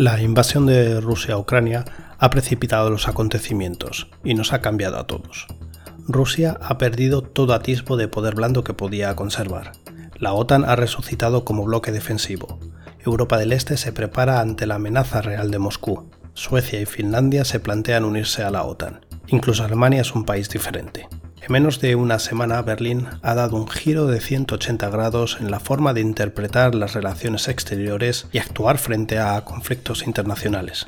La invasión de Rusia a Ucrania ha precipitado los acontecimientos y nos ha cambiado a todos. Rusia ha perdido todo atisbo de poder blando que podía conservar. La OTAN ha resucitado como bloque defensivo. Europa del Este se prepara ante la amenaza real de Moscú. Suecia y Finlandia se plantean unirse a la OTAN. Incluso Alemania es un país diferente. En menos de una semana, Berlín ha dado un giro de 180 grados en la forma de interpretar las relaciones exteriores y actuar frente a conflictos internacionales.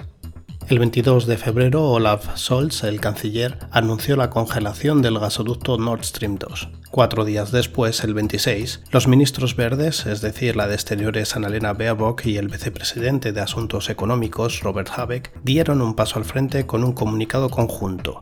El 22 de febrero, Olaf Scholz, el canciller, anunció la congelación del gasoducto Nord Stream 2. Cuatro días después, el 26, los ministros verdes, es decir, la de Exteriores Annalena Baerbock y el vicepresidente de Asuntos Económicos, Robert Habeck, dieron un paso al frente con un comunicado conjunto,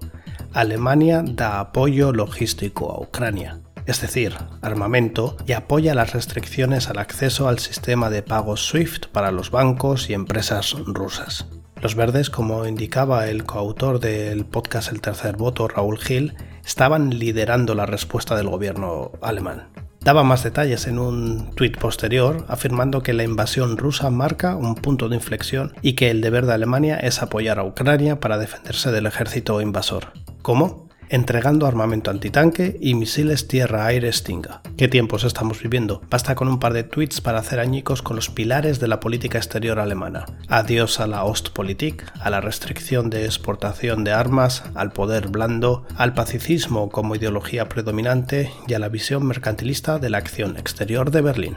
Alemania da apoyo logístico a Ucrania, es decir, armamento, y apoya las restricciones al acceso al sistema de pagos SWIFT para los bancos y empresas rusas. Los verdes, como indicaba el coautor del podcast El Tercer Voto, Raúl Gil, estaban liderando la respuesta del gobierno alemán. Daba más detalles en un tuit posterior, afirmando que la invasión rusa marca un punto de inflexión y que el deber de Alemania es apoyar a Ucrania para defenderse del ejército invasor. ¿Cómo? Entregando armamento antitanque y misiles tierra-aire Stinga. ¿Qué tiempos estamos viviendo? Basta con un par de tweets para hacer añicos con los pilares de la política exterior alemana. Adiós a la Ostpolitik, a la restricción de exportación de armas, al poder blando, al pacificismo como ideología predominante y a la visión mercantilista de la acción exterior de Berlín.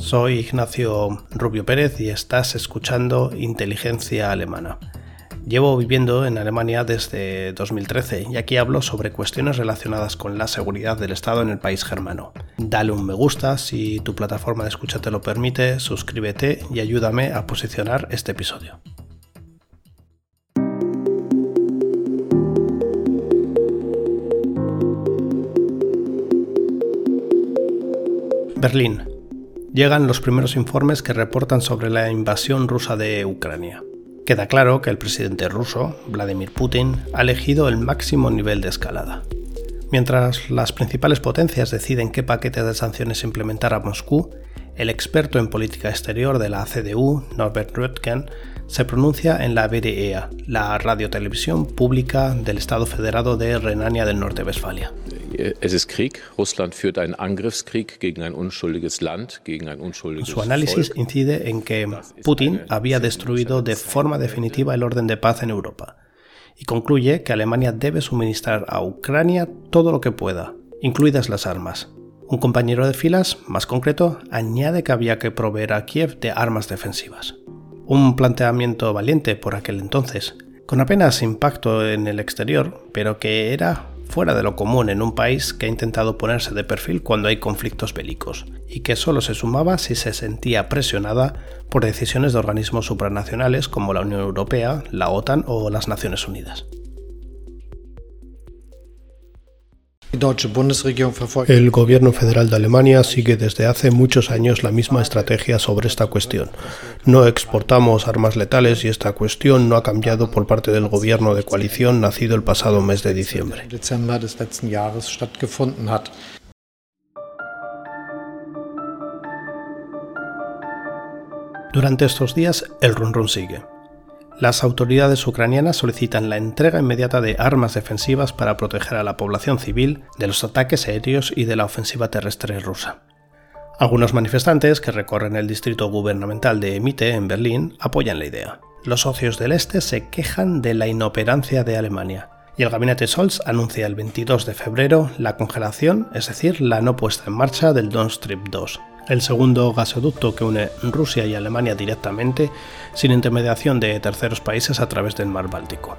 Soy Ignacio Rubio Pérez y estás escuchando Inteligencia Alemana Llevo viviendo en Alemania desde 2013 y aquí hablo sobre cuestiones relacionadas con la seguridad del Estado en el país germano. Dale un me gusta si tu plataforma de escucha te lo permite, suscríbete y ayúdame a posicionar este episodio. Berlín. Llegan los primeros informes que reportan sobre la invasión rusa de Ucrania. Queda claro que el presidente ruso, Vladimir Putin, ha elegido el máximo nivel de escalada. Mientras las principales potencias deciden qué paquete de sanciones implementar a Moscú, el experto en política exterior de la CDU, Norbert Röttgen, se pronuncia en la BDEA, la radiotelevisión pública del Estado Federado de Renania del Norte-Westfalia. Es ist Krieg. Russland führt einen Angriffskrieg gegen ein unschuldiges Land, gegen ein unschuldiges Su análisis incide en que Putin había destruido de forma definitiva el orden de paz en Europa y concluye que Alemania debe suministrar a Ucrania todo lo que pueda, incluidas las armas. Un compañero de filas, más concreto, añade que había que proveer a Kiev de armas defensivas. Un planteamiento valiente por aquel entonces, con apenas impacto en el exterior, pero que era fuera de lo común en un país que ha intentado ponerse de perfil cuando hay conflictos bélicos, y que solo se sumaba si se sentía presionada por decisiones de organismos supranacionales como la Unión Europea, la OTAN o las Naciones Unidas. El gobierno federal de Alemania sigue desde hace muchos años la misma estrategia sobre esta cuestión. No exportamos armas letales y esta cuestión no ha cambiado por parte del gobierno de coalición nacido el pasado mes de diciembre. Durante estos días el run run sigue. Las autoridades ucranianas solicitan la entrega inmediata de armas defensivas para proteger a la población civil de los ataques aéreos y de la ofensiva terrestre rusa. Algunos manifestantes que recorren el distrito gubernamental de Mitte en Berlín apoyan la idea. Los socios del Este se quejan de la inoperancia de Alemania y el gabinete Scholz anuncia el 22 de febrero la congelación, es decir, la no puesta en marcha del Nord Stream 2, el segundo gasoducto que une Rusia y Alemania directamente, sin intermediación de terceros países a través del mar Báltico.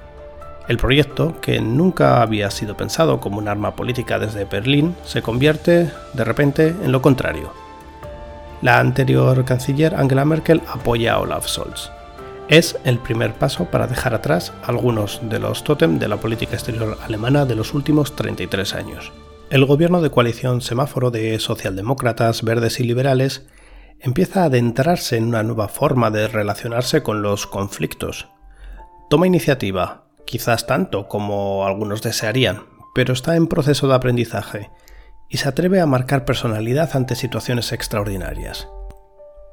El proyecto, que nunca había sido pensado como un arma política desde Berlín, se convierte, de repente, en lo contrario. La anterior canciller Angela Merkel apoya a Olaf Scholz. Es el primer paso para dejar atrás algunos de los tótem de la política exterior alemana de los últimos 33 años. El gobierno de coalición semáforo de socialdemócratas, verdes y liberales empieza a adentrarse en una nueva forma de relacionarse con los conflictos. Toma iniciativa, quizás tanto como algunos desearían, pero está en proceso de aprendizaje y se atreve a marcar personalidad ante situaciones extraordinarias.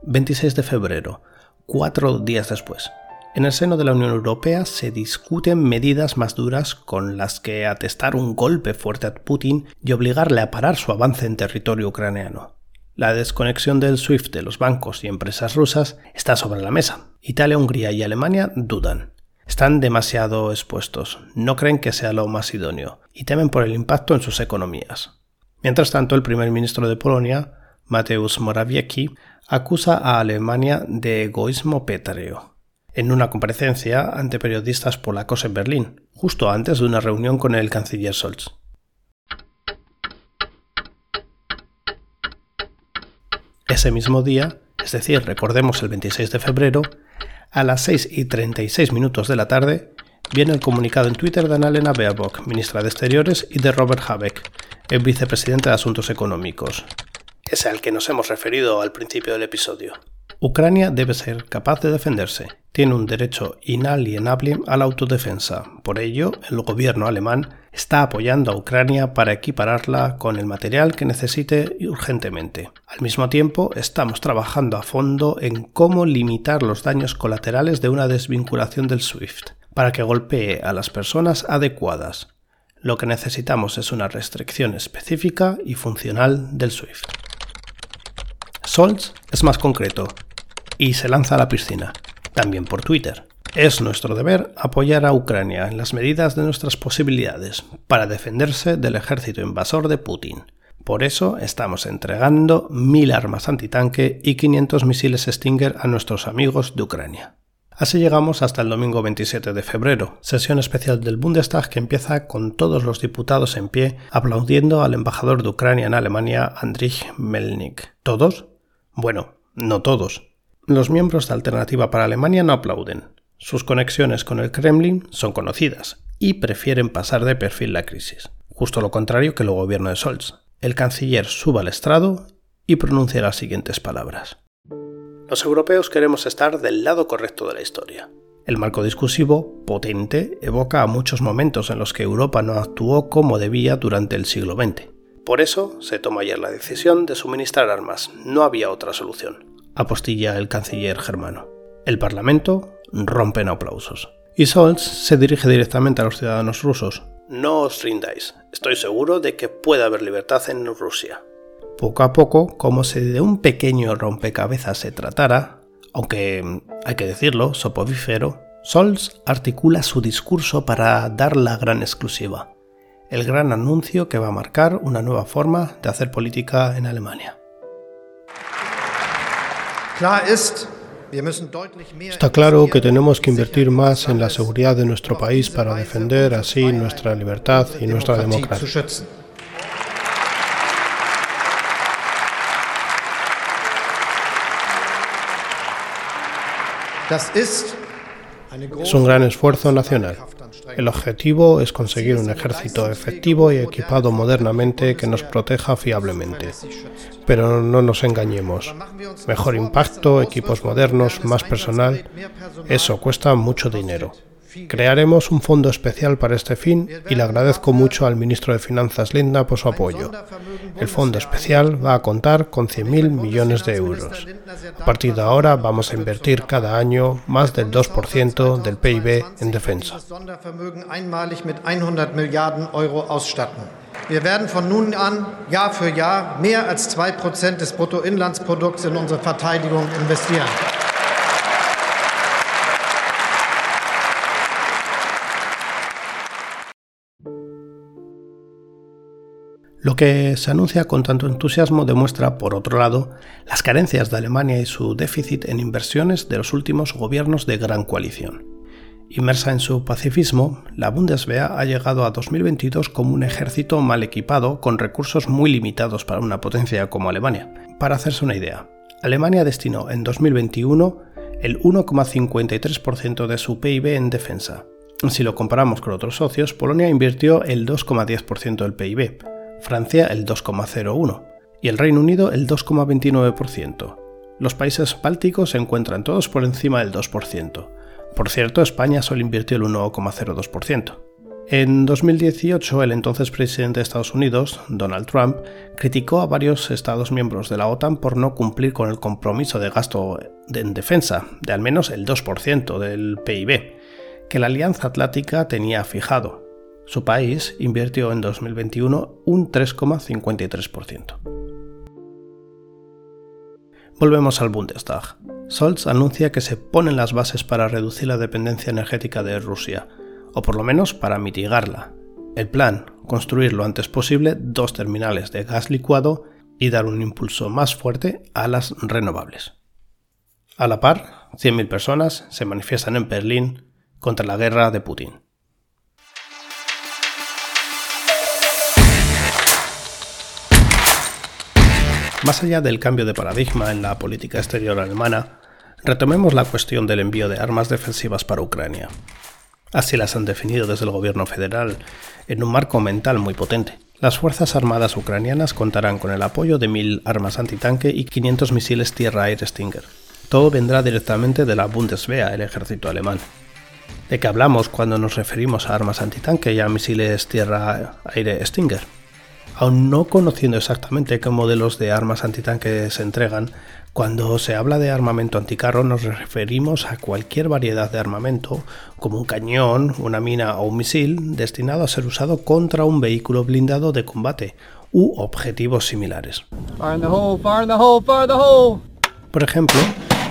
26 de febrero. cuatro días después. En el seno de la Unión Europea se discuten medidas más duras con las que atestar un golpe fuerte a Putin y obligarle a parar su avance en territorio ucraniano. La desconexión del SWIFT de los bancos y empresas rusas está sobre la mesa. Italia, Hungría y Alemania dudan. Están demasiado expuestos, no creen que sea lo más idóneo y temen por el impacto en sus economías. Mientras tanto, el primer ministro de Polonia, Mateusz Morawiecki, acusa a Alemania de egoísmo pétreo en una comparecencia ante periodistas polacos en Berlín, justo antes de una reunión con el canciller Scholz. Ese mismo día, es decir, recordemos el 26 de febrero, a las 6 y 36 minutos de la tarde, viene el comunicado en Twitter de Annalena Baerbock, ministra de Exteriores, y de Robert Habeck, el vicepresidente de Asuntos Económicos, ese al que nos hemos referido al principio del episodio. Ucrania debe ser capaz de defenderse. Tiene un derecho inalienable a la autodefensa. Por ello, el gobierno alemán está apoyando a Ucrania para equipararla con el material que necesite urgentemente. Al mismo tiempo, estamos trabajando a fondo en cómo limitar los daños colaterales de una desvinculación del SWIFT, para que golpee a las personas adecuadas. Lo que necesitamos es una restricción específica y funcional del SWIFT. Scholz es más concreto y se lanza a la piscina, también por Twitter. Es nuestro deber apoyar a Ucrania en las medidas de nuestras posibilidades para defenderse del ejército invasor de Putin. Por eso estamos entregando mil armas antitanque y 500 misiles Stinger a nuestros amigos de Ucrania. Así llegamos hasta el domingo 27 de febrero, sesión especial del Bundestag que empieza con todos los diputados en pie aplaudiendo al embajador de Ucrania en Alemania, Andrich Melnik. ¿Todos? Bueno, no todos. Los miembros de Alternativa para Alemania no aplauden. Sus conexiones con el Kremlin son conocidas y prefieren pasar de perfil la crisis. Justo lo contrario que el gobierno de Scholz. El canciller sube al estrado y pronuncia las siguientes palabras. Los europeos queremos estar del lado correcto de la historia. El marco discursivo, potente, evoca a muchos momentos en los que Europa no actuó como debía durante el siglo XX. Por eso se toma ayer la decisión de suministrar armas. No había otra solución. Apostilla el canciller germano. El Parlamento rompe en aplausos. Y Scholz se dirige directamente a los ciudadanos rusos. No os rindáis. Estoy seguro de que puede haber libertad en Rusia. Poco a poco, como si de un pequeño rompecabezas se tratara, aunque hay que decirlo, sopovífero, Scholz articula su discurso para dar la gran exclusiva el gran anuncio que va a marcar una nueva forma de hacer política en Alemania. Está claro que tenemos que invertir más en la seguridad de nuestro país para defender así nuestra libertad y nuestra democracia. Es un gran esfuerzo nacional. El objetivo es conseguir un ejército efectivo y equipado modernamente que nos proteja fiablemente. Pero no nos engañemos. Mejor impacto, equipos modernos, más personal, eso cuesta mucho dinero. Crearemos un fondo especial para este fin y le agradezco mucho al ministro de Finanzas Linda por su apoyo. El fondo especial va a contar con 100.000 millones de euros. A partir de ahora vamos a invertir cada año más del 2% del PIB en defensa. Wir werden von nun an Jahr für Jahr mehr als 2% des Bruttoinlandsprodukts in unsere Verteidigung investieren. Lo que se anuncia con tanto entusiasmo demuestra, por otro lado, las carencias de Alemania y su déficit en inversiones de los últimos gobiernos de gran coalición. Inmersa en su pacifismo, la Bundeswehr ha llegado a 2022 como un ejército mal equipado con recursos muy limitados para una potencia como Alemania. Para hacerse una idea, Alemania destinó en 2021 el 1,53% de su PIB en defensa. Si lo comparamos con otros socios, Polonia invirtió el 2,10% del PIB, Francia el 2,01% y el Reino Unido el 2,29%. Los países bálticos se encuentran todos por encima del 2%. Por cierto, España solo invirtió el 1,02%. En 2018, el entonces presidente de Estados Unidos, Donald Trump, criticó a varios Estados miembros de la OTAN por no cumplir con el compromiso de gasto en defensa, de al menos el 2% del PIB, que la Alianza Atlántica tenía fijado. Su país invirtió en 2021 un 3,53%. Volvemos al Bundestag. Scholz anuncia que se ponen las bases para reducir la dependencia energética de Rusia, o por lo menos para mitigarla. El plan, construir lo antes posible dos terminales de gas licuado y dar un impulso más fuerte a las renovables. A la par, 100.000 personas se manifiestan en Berlín contra la guerra de Putin. Más allá del cambio de paradigma en la política exterior alemana, retomemos la cuestión del envío de armas defensivas para Ucrania. Así las han definido desde el gobierno federal, en un marco mental muy potente. Las Fuerzas Armadas ucranianas contarán con el apoyo de 1.000 armas antitanque y 500 misiles tierra-aire Stinger. Todo vendrá directamente de la Bundeswehr, el ejército alemán. ¿De qué hablamos cuando nos referimos a armas antitanque y a misiles tierra-aire Stinger? Aún no conociendo exactamente qué modelos de armas antitanque se entregan, cuando se habla de armamento anticarro nos referimos a cualquier variedad de armamento, como un cañón, una mina o un misil, destinado a ser usado contra un vehículo blindado de combate u objetivos similares. Por ejemplo,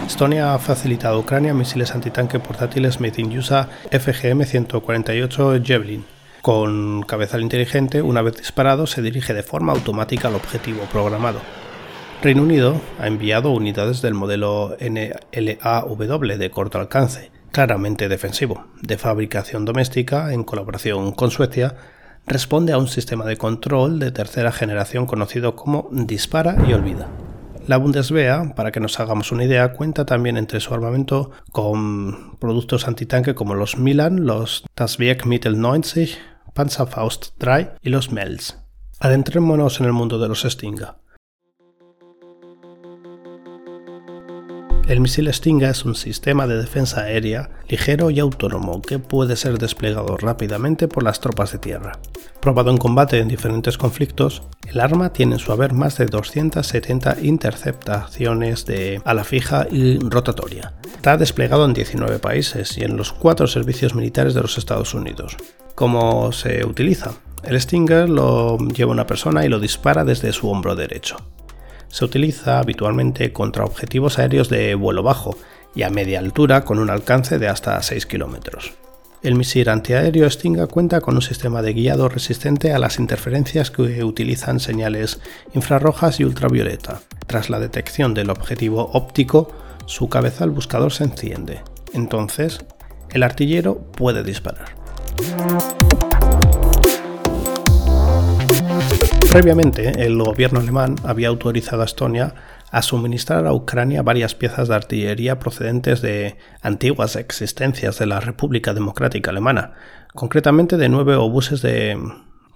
Estonia ha facilitado a Ucrania misiles antitanque portátiles made in USA FGM-148 Javelin. Con cabezal inteligente, una vez disparado, se dirige de forma automática al objetivo programado. Reino Unido ha enviado unidades del modelo NLAW de corto alcance, claramente defensivo, de fabricación doméstica en colaboración con Suecia, responde a un sistema de control de tercera generación conocido como dispara y olvida. La Bundeswehr, para que nos hagamos una idea, cuenta también entre su armamento con productos antitanque como los Milan, los Das Werk Mittel 90, Panzerfaust 3 y los Mels. Adentrémonos en el mundo de los Stinger. El misil Stinger es un sistema de defensa aérea ligero y autónomo que puede ser desplegado rápidamente por las tropas de tierra. Probado en combate en diferentes conflictos, el arma tiene en su haber más de 270 interceptaciones de ala fija y rotatoria. Está desplegado en 19 países y en los cuatro servicios militares de los Estados Unidos. ¿Cómo se utiliza? El Stinger lo lleva una persona y lo dispara desde su hombro derecho se utiliza habitualmente contra objetivos aéreos de vuelo bajo y a media altura con un alcance de hasta 6 kilómetros. El misil antiaéreo Stinger cuenta con un sistema de guiado resistente a las interferencias que utilizan señales infrarrojas y ultravioleta. Tras la detección del objetivo óptico, su cabeza al buscador se enciende. Entonces, el artillero puede disparar. Previamente, el gobierno alemán había autorizado a Estonia a suministrar a Ucrania varias piezas de artillería procedentes de antiguas existencias de la República Democrática Alemana, concretamente de nueve obuses de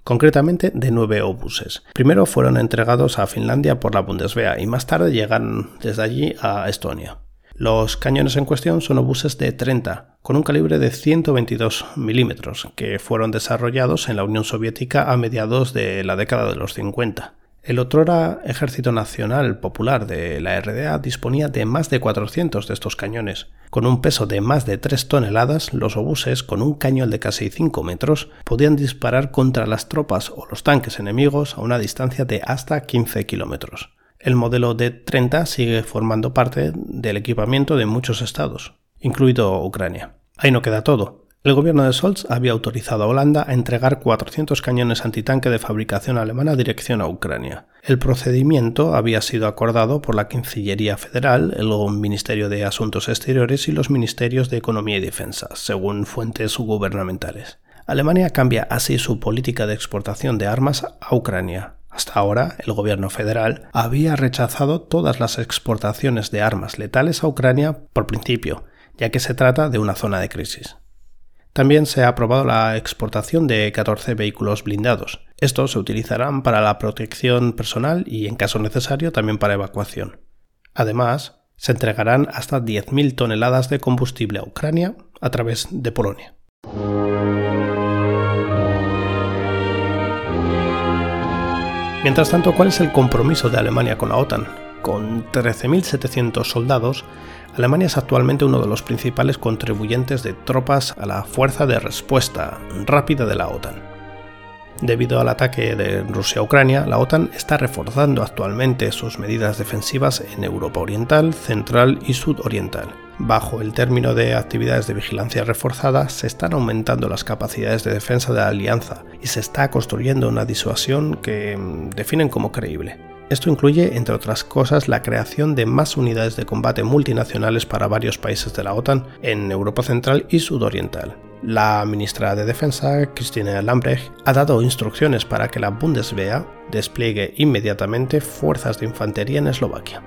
concretamente de nueve obuses. Primero fueron entregados a Finlandia por la Bundeswehr y más tarde llegan desde allí a Estonia. Los cañones en cuestión son obuses de 30, con un calibre de 122 milímetros, que fueron desarrollados en la Unión Soviética a mediados de la década de los 50. El otrora Ejército Nacional Popular de la RDA disponía de más de 400 de estos cañones. Con un peso de más de 3 toneladas, los obuses, con un cañón de casi 5 metros, podían disparar contra las tropas o los tanques enemigos a una distancia de hasta 15 kilómetros. El modelo D-30 sigue formando parte del equipamiento de muchos estados, incluido Ucrania. Ahí no queda todo. El gobierno de Scholz había autorizado a Holanda a entregar 400 cañones antitanque de fabricación alemana dirección a Ucrania. El procedimiento había sido acordado por la Cancillería Federal, el Ministerio de Asuntos Exteriores y los Ministerios de Economía y Defensa, según fuentes gubernamentales. Alemania cambia así su política de exportación de armas a Ucrania, hasta ahora, el gobierno federal había rechazado todas las exportaciones de armas letales a Ucrania por principio, ya que se trata de una zona de crisis. También se ha aprobado la exportación de 14 vehículos blindados. Estos se utilizarán para la protección personal y, en caso necesario, también para evacuación. Además, se entregarán hasta 10.000 toneladas de combustible a Ucrania a través de Polonia. Mientras tanto, ¿cuál es el compromiso de Alemania con la OTAN? Con 13.700 soldados, Alemania es actualmente uno de los principales contribuyentes de tropas a la fuerza de respuesta rápida de la OTAN. Debido al ataque de Rusia a Ucrania, la OTAN está reforzando actualmente sus medidas defensivas en Europa Oriental, Central y Sudoriental. Bajo el término de actividades de vigilancia reforzada, se están aumentando las capacidades de defensa de la alianza y se está construyendo una disuasión que mm, definen como creíble. Esto incluye, entre otras cosas, la creación de más unidades de combate multinacionales para varios países de la OTAN en Europa Central y Sudoriental. La ministra de Defensa, Christine Lambrecht, ha dado instrucciones para que la Bundeswehr despliegue inmediatamente fuerzas de infantería en Eslovaquia.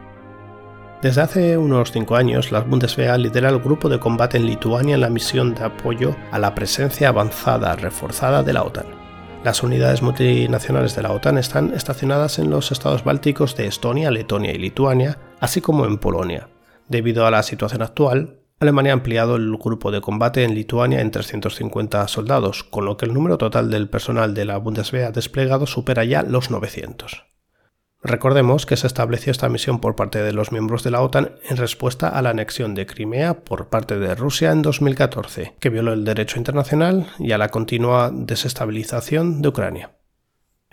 Desde hace unos cinco años, la Bundeswehr lidera el grupo de combate en Lituania en la misión de apoyo a la presencia avanzada reforzada de la OTAN. Las unidades multinacionales de la OTAN están estacionadas en los estados bálticos de Estonia, Letonia y Lituania, así como en Polonia. Debido a la situación actual, Alemania ha ampliado el grupo de combate en Lituania en 350 soldados, con lo que el número total del personal de la Bundeswehr desplegado supera ya los 900. Recordemos que se estableció esta misión por parte de los miembros de la OTAN en respuesta a la anexión de Crimea por parte de Rusia en 2014, que violó el derecho internacional y a la continua desestabilización de Ucrania.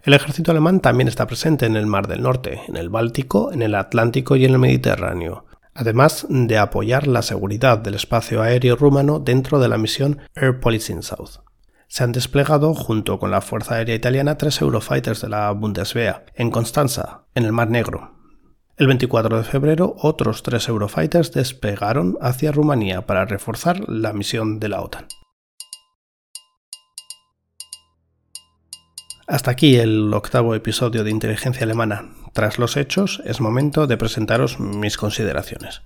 El ejército alemán también está presente en el Mar del Norte, en el Báltico, en el Atlántico y en el Mediterráneo, además de apoyar la seguridad del espacio aéreo rumano dentro de la misión Air Policing South se han desplegado junto con la Fuerza Aérea Italiana tres Eurofighters de la Bundeswehr en Constanza, en el Mar Negro. El 24 de febrero, otros tres Eurofighters despegaron hacia Rumanía para reforzar la misión de la OTAN. Hasta aquí el octavo episodio de Inteligencia Alemana. Tras los hechos, es momento de presentaros mis consideraciones.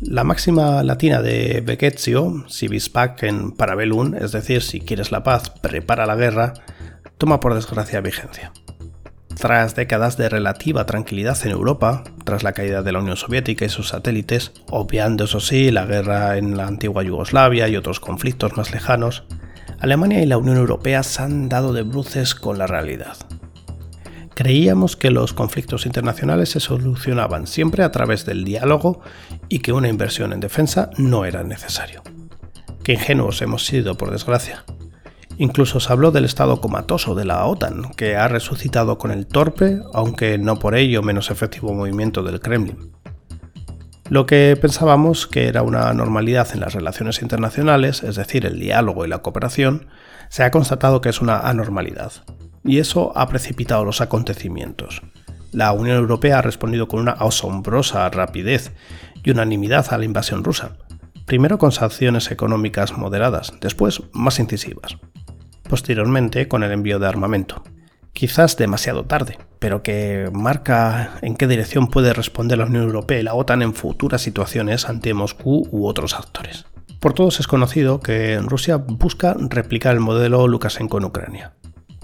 La máxima latina de Becquezio, si vis en parabellum, es decir, si quieres la paz, prepara la guerra, toma por desgracia vigencia. Tras décadas de relativa tranquilidad en Europa, tras la caída de la Unión Soviética y sus satélites, obviando eso sí la guerra en la antigua Yugoslavia y otros conflictos más lejanos, Alemania y la Unión Europea se han dado de bruces con la realidad. Creíamos que los conflictos internacionales se solucionaban siempre a través del diálogo y que una inversión en defensa no era necesario. Qué ingenuos hemos sido, por desgracia. Incluso se habló del estado comatoso de la OTAN, que ha resucitado con el torpe, aunque no por ello menos efectivo movimiento del Kremlin. Lo que pensábamos que era una normalidad en las relaciones internacionales, es decir, el diálogo y la cooperación, se ha constatado que es una anormalidad y eso ha precipitado los acontecimientos. La Unión Europea ha respondido con una asombrosa rapidez y unanimidad a la invasión rusa, primero con sanciones económicas moderadas, después más incisivas, posteriormente con el envío de armamento. Quizás demasiado tarde, pero que marca en qué dirección puede responder la Unión Europea y la OTAN en futuras situaciones ante Moscú u otros actores. Por todos es conocido que Rusia busca replicar el modelo Lukashenko en Ucrania,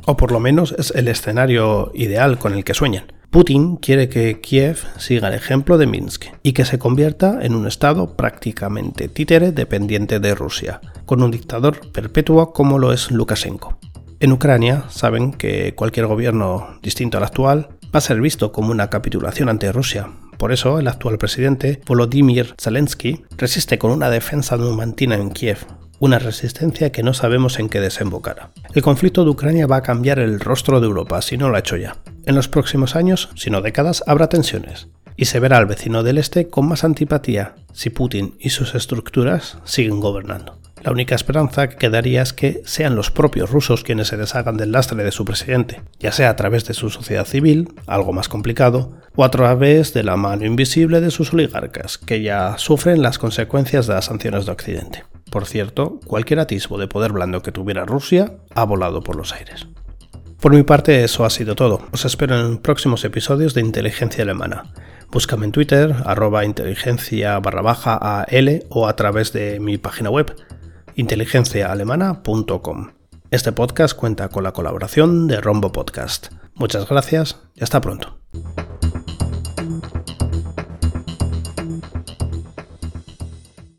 o por lo menos es el escenario ideal con el que sueñan. Putin quiere que Kiev siga el ejemplo de Minsk y que se convierta en un estado prácticamente títere dependiente de Rusia, con un dictador perpetuo como lo es Lukashenko. En Ucrania saben que cualquier gobierno distinto al actual va a ser visto como una capitulación ante Rusia. Por eso el actual presidente, Volodymyr Zelensky, resiste con una defensa numantina en Kiev, una resistencia que no sabemos en qué desembocará. El conflicto de Ucrania va a cambiar el rostro de Europa, si no lo ha hecho ya. En los próximos años, si no décadas, habrá tensiones, y se verá al vecino del este con más antipatía si Putin y sus estructuras siguen gobernando. La única esperanza que quedaría es que sean los propios rusos quienes se deshagan del lastre de su presidente, ya sea a través de su sociedad civil, algo más complicado, o a través de la mano invisible de sus oligarcas, que ya sufren las consecuencias de las sanciones de Occidente. Por cierto, cualquier atisbo de poder blando que tuviera Rusia ha volado por los aires. Por mi parte eso ha sido todo. Os espero en próximos episodios de Inteligencia Alemana. Búscame en Twitter, arroba inteligencia barra baja AL o a través de mi página web, inteligenciaalemana.com. Este podcast cuenta con la colaboración de Rombo Podcast. Muchas gracias y hasta pronto.